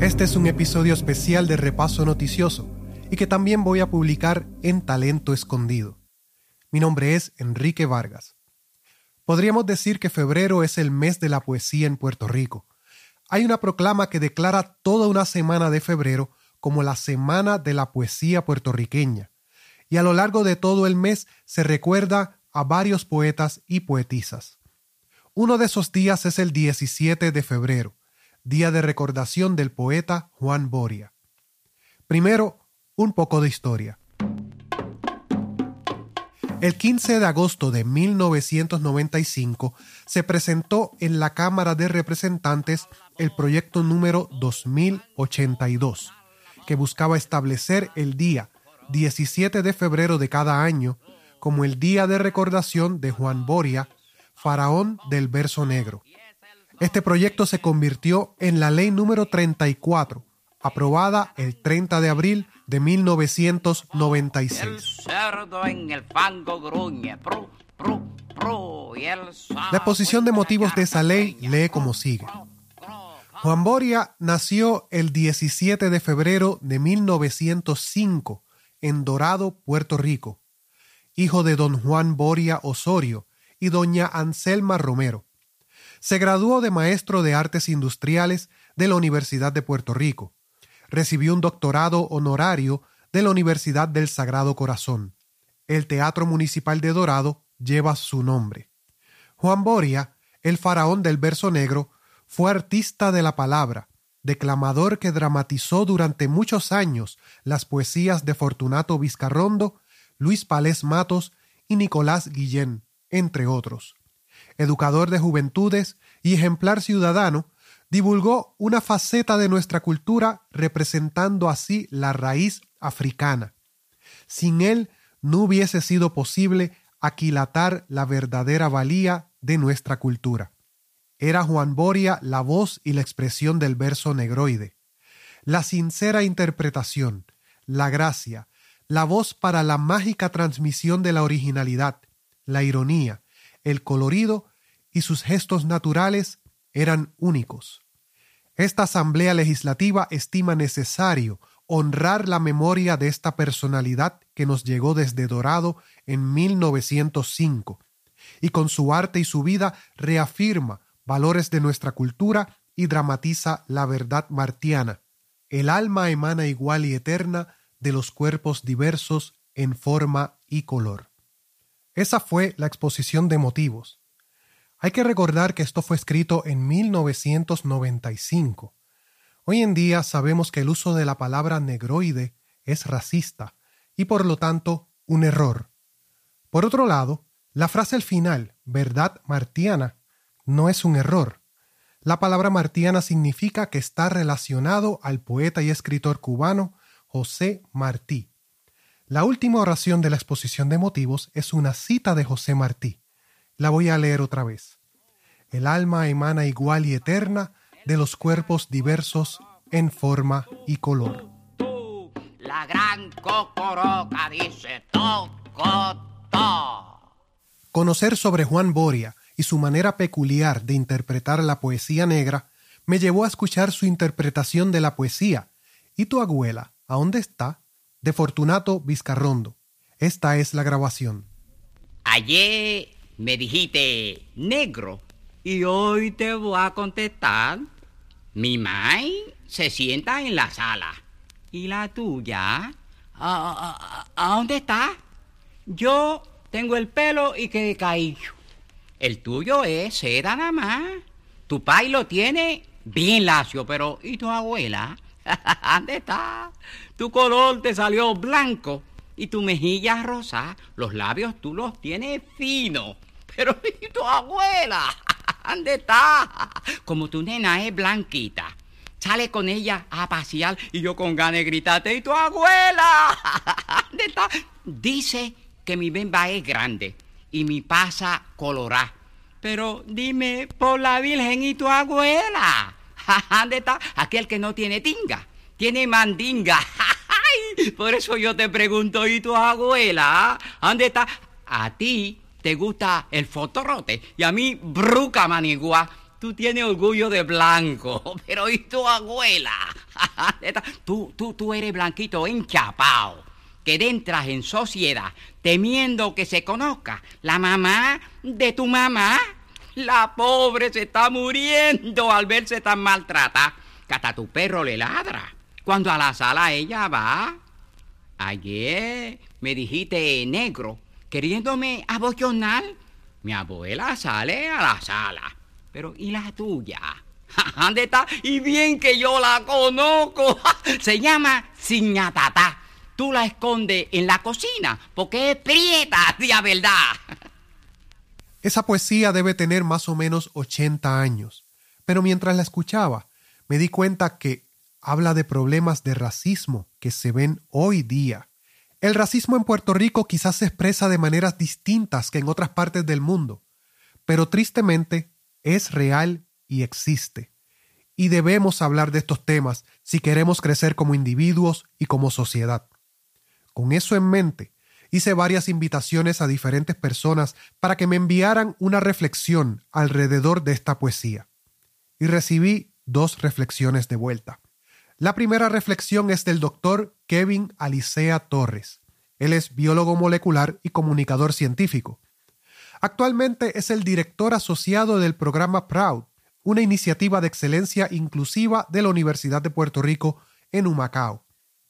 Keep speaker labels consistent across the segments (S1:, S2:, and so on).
S1: Este es un episodio especial de Repaso Noticioso y que también voy a publicar en Talento Escondido. Mi nombre es Enrique Vargas. Podríamos decir que febrero es el mes de la poesía en Puerto Rico. Hay una proclama que declara toda una semana de febrero como la Semana de la Poesía Puertorriqueña, y a lo largo de todo el mes se recuerda a varios poetas y poetisas. Uno de esos días es el 17 de febrero, día de recordación del poeta Juan Boria. Primero, un poco de historia. El 15 de agosto de 1995 se presentó en la Cámara de Representantes el proyecto número 2082, que buscaba establecer el día 17 de febrero de cada año como el día de recordación de Juan Boria, faraón del verso negro. Este proyecto se convirtió en la ley número 34, aprobada el 30 de abril de 1996. La exposición de motivos de esa ley lee como sigue. Juan Boria nació el 17 de febrero de 1905 en Dorado, Puerto Rico, hijo de don Juan Boria Osorio y doña Anselma Romero. Se graduó de maestro de artes industriales de la Universidad de Puerto Rico. Recibió un doctorado honorario de la Universidad del Sagrado Corazón. El Teatro Municipal de Dorado lleva su nombre. Juan Boria, el faraón del verso negro, fue artista de la palabra, declamador que dramatizó durante muchos años las poesías de Fortunato Vizcarrondo, Luis Palés Matos y Nicolás Guillén, entre otros. Educador de juventudes y ejemplar ciudadano, divulgó una faceta de nuestra cultura representando así la raíz africana. Sin él no hubiese sido posible aquilatar la verdadera valía de nuestra cultura. Era Juan Boria la voz y la expresión del verso negroide. La sincera interpretación, la gracia, la voz para la mágica transmisión de la originalidad, la ironía, el colorido y sus gestos naturales eran únicos. Esta Asamblea Legislativa estima necesario honrar la memoria de esta personalidad que nos llegó desde Dorado en 1905 y con su arte y su vida reafirma valores de nuestra cultura y dramatiza la verdad martiana. El alma emana igual y eterna de los cuerpos diversos en forma y color. Esa fue la exposición de motivos. Hay que recordar que esto fue escrito en 1995. Hoy en día sabemos que el uso de la palabra negroide es racista y por lo tanto un error. Por otro lado, la frase al final, verdad martiana, no es un error. La palabra martiana significa que está relacionado al poeta y escritor cubano José Martí. La última oración de la exposición de motivos es una cita de José Martí. La voy a leer otra vez. El alma emana igual y eterna de los cuerpos diversos en forma y color. La gran cocoroca dice Conocer sobre Juan Boria y su manera peculiar de interpretar la poesía negra me llevó a escuchar su interpretación de la poesía. ¿Y tu abuela? ¿A dónde está? De Fortunato Vizcarrondo. Esta es la grabación.
S2: Ayer me dijiste negro y hoy te voy a contestar. Mi mai se sienta en la sala. ¿Y la tuya? ¿A, dónde está? Yo tengo el pelo y que caído. El tuyo es seda nada más. Tu pai lo tiene bien lacio, pero ¿y tu abuela? ¿Dónde está? Tu color te salió blanco y tu mejilla rosa, los labios tú los tienes finos. Pero ¿y tu abuela? ¿Dónde está? Como tu nena es blanquita. Sale con ella a pasear y yo con ganas de gritarte, ¿y tu abuela? ¿Dónde está? Dice que mi bemba es grande y mi pasa colorá. Pero dime, por la Virgen y tu abuela. ¿Dónde está? Aquel que no tiene tinga, tiene mandinga. Por eso yo te pregunto, ¿y tu abuela? ¿Dónde está? A ti te gusta el fotorrote y a mí bruca manigua. tú tienes orgullo de blanco, pero ¿y tu abuela? tú, tú, tú eres blanquito enchapao, que entras en sociedad temiendo que se conozca la mamá de tu mamá. La pobre se está muriendo al verse tan maltratada que hasta tu perro le ladra. Cuando a la sala ella va. Ayer me dijiste negro, queriéndome abochonar. Mi abuela sale a la sala. Pero ¿y la tuya? ¿Dónde está? Y bien que yo la conozco. Se llama Siñatata. Tú la escondes en la cocina porque es prieta, de verdad.
S1: Esa poesía debe tener más o menos 80 años. Pero mientras la escuchaba, me di cuenta que habla de problemas de racismo que se ven hoy día. El racismo en Puerto Rico quizás se expresa de maneras distintas que en otras partes del mundo, pero tristemente es real y existe. Y debemos hablar de estos temas si queremos crecer como individuos y como sociedad. Con eso en mente, hice varias invitaciones a diferentes personas para que me enviaran una reflexión alrededor de esta poesía. Y recibí dos reflexiones de vuelta. La primera reflexión es del doctor Kevin Alicea Torres. Él es biólogo molecular y comunicador científico. Actualmente es el director asociado del programa PROUD, una iniciativa de excelencia inclusiva de la Universidad de Puerto Rico en Humacao.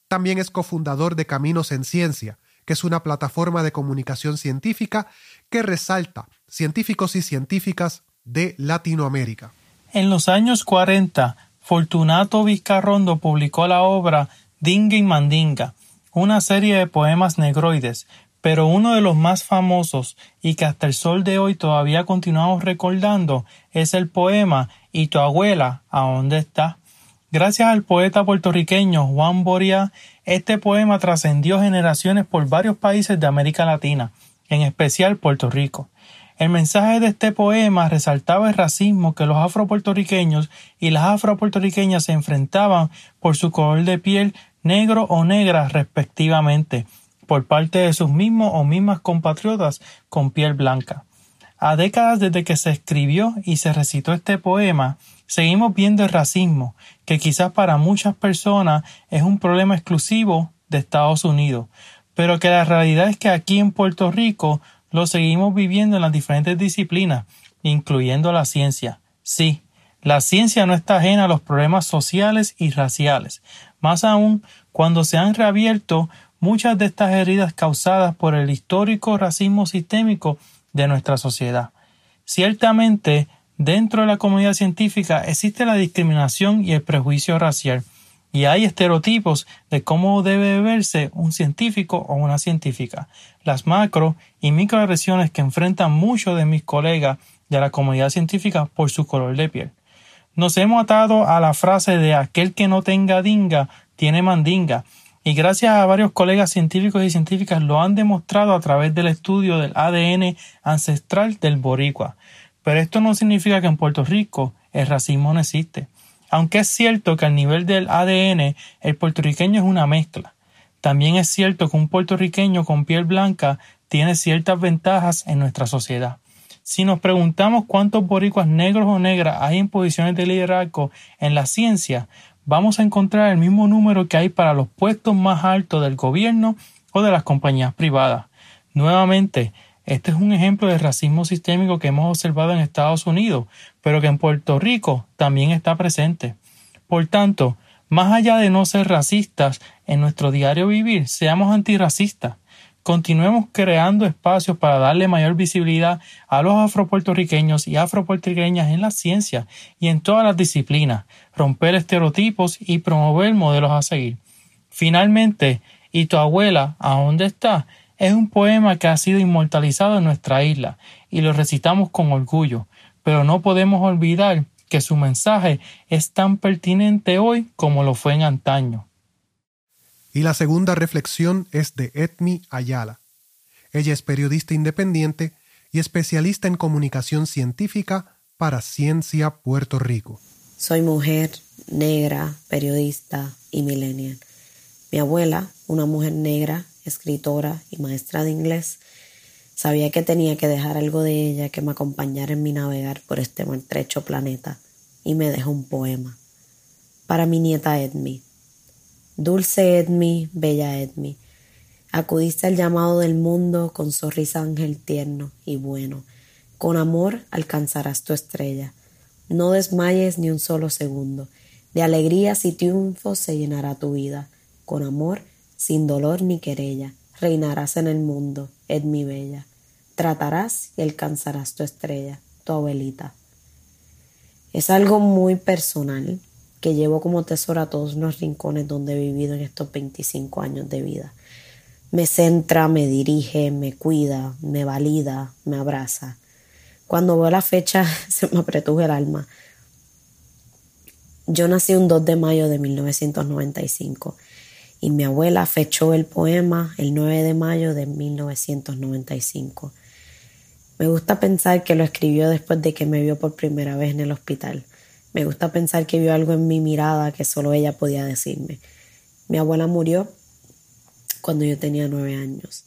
S1: También es cofundador de Caminos en Ciencia, que es una plataforma de comunicación científica que resalta científicos y científicas de Latinoamérica.
S3: En los años 40, Fortunato Vizcarrondo publicó la obra Dinga y Mandinga, una serie de poemas negroides, pero uno de los más famosos y que hasta el sol de hoy todavía continuamos recordando es el poema ¿Y tu abuela a dónde está? Gracias al poeta puertorriqueño Juan Boria, este poema trascendió generaciones por varios países de América Latina, en especial Puerto Rico. El mensaje de este poema resaltaba el racismo que los afropuertorriqueños y las afropuertorriqueñas se enfrentaban por su color de piel negro o negra respectivamente, por parte de sus mismos o mismas compatriotas con piel blanca. A décadas desde que se escribió y se recitó este poema, seguimos viendo el racismo, que quizás para muchas personas es un problema exclusivo de Estados Unidos, pero que la realidad es que aquí en Puerto Rico lo seguimos viviendo en las diferentes disciplinas, incluyendo la ciencia. Sí, la ciencia no está ajena a los problemas sociales y raciales, más aún cuando se han reabierto muchas de estas heridas causadas por el histórico racismo sistémico de nuestra sociedad. Ciertamente, dentro de la comunidad científica existe la discriminación y el prejuicio racial, y hay estereotipos de cómo debe verse un científico o una científica. Las macro y microagresiones que enfrentan muchos de mis colegas de la comunidad científica por su color de piel. Nos hemos atado a la frase de aquel que no tenga dinga tiene mandinga, y gracias a varios colegas científicos y científicas lo han demostrado a través del estudio del ADN ancestral del boricua. Pero esto no significa que en Puerto Rico el racismo no existe. Aunque es cierto que al nivel del ADN el puertorriqueño es una mezcla, también es cierto que un puertorriqueño con piel blanca tiene ciertas ventajas en nuestra sociedad. Si nos preguntamos cuántos boricuas negros o negras hay en posiciones de liderazgo en la ciencia, vamos a encontrar el mismo número que hay para los puestos más altos del gobierno o de las compañías privadas. Nuevamente, este es un ejemplo de racismo sistémico que hemos observado en Estados Unidos, pero que en Puerto Rico también está presente. Por tanto, más allá de no ser racistas en nuestro diario vivir, seamos antirracistas. Continuemos creando espacios para darle mayor visibilidad a los afropuertorriqueños y afropuertorriqueñas en la ciencia y en todas las disciplinas, romper estereotipos y promover modelos a seguir. Finalmente, ¿y tu abuela a dónde está? Es un poema que ha sido inmortalizado en nuestra isla y lo recitamos con orgullo, pero no podemos olvidar que su mensaje es tan pertinente hoy como lo fue en antaño.
S1: Y la segunda reflexión es de Etmi Ayala. Ella es periodista independiente y especialista en comunicación científica para Ciencia Puerto Rico.
S4: Soy mujer, negra, periodista y millennial. Mi abuela, una mujer negra, escritora y maestra de inglés, Sabía que tenía que dejar algo de ella que me acompañara en mi navegar por este maltrecho planeta y me dejó un poema. Para mi nieta Edmi. Dulce Edmi, bella Edmi, acudiste al llamado del mundo con sonrisa ángel tierno y bueno. Con amor alcanzarás tu estrella. No desmayes ni un solo segundo. De alegrías y triunfos se llenará tu vida. Con amor, sin dolor ni querella, reinarás en el mundo, Edmi bella tratarás y alcanzarás tu estrella, tu abuelita. Es algo muy personal que llevo como tesoro a todos los rincones donde he vivido en estos 25 años de vida. Me centra, me dirige, me cuida, me valida, me abraza. Cuando veo la fecha se me apretuje el alma. Yo nací un 2 de mayo de 1995 y mi abuela fechó el poema el 9 de mayo de 1995. Me gusta pensar que lo escribió después de que me vio por primera vez en el hospital. Me gusta pensar que vio algo en mi mirada que solo ella podía decirme. Mi abuela murió cuando yo tenía nueve años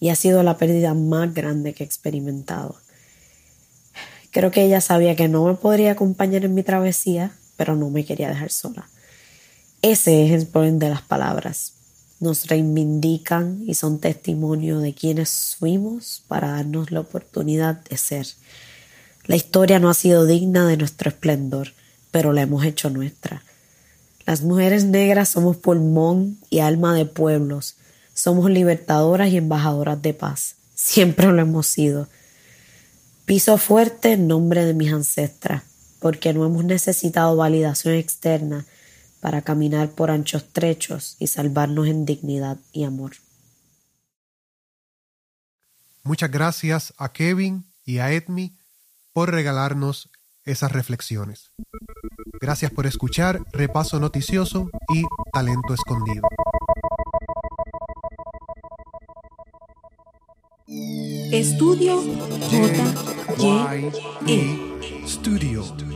S4: y ha sido la pérdida más grande que he experimentado. Creo que ella sabía que no me podría acompañar en mi travesía, pero no me quería dejar sola. Ese es el poder de las palabras nos reivindican y son testimonio de quienes fuimos para darnos la oportunidad de ser. La historia no ha sido digna de nuestro esplendor, pero la hemos hecho nuestra. Las mujeres negras somos pulmón y alma de pueblos, somos libertadoras y embajadoras de paz. Siempre lo hemos sido. Piso fuerte en nombre de mis ancestras, porque no hemos necesitado validación externa para caminar por anchos trechos y salvarnos en dignidad y amor.
S1: Muchas gracias a Kevin y a Edmi por regalarnos esas reflexiones. Gracias por escuchar Repaso Noticioso y Talento Escondido.
S5: Estudio J. E.
S1: Studio.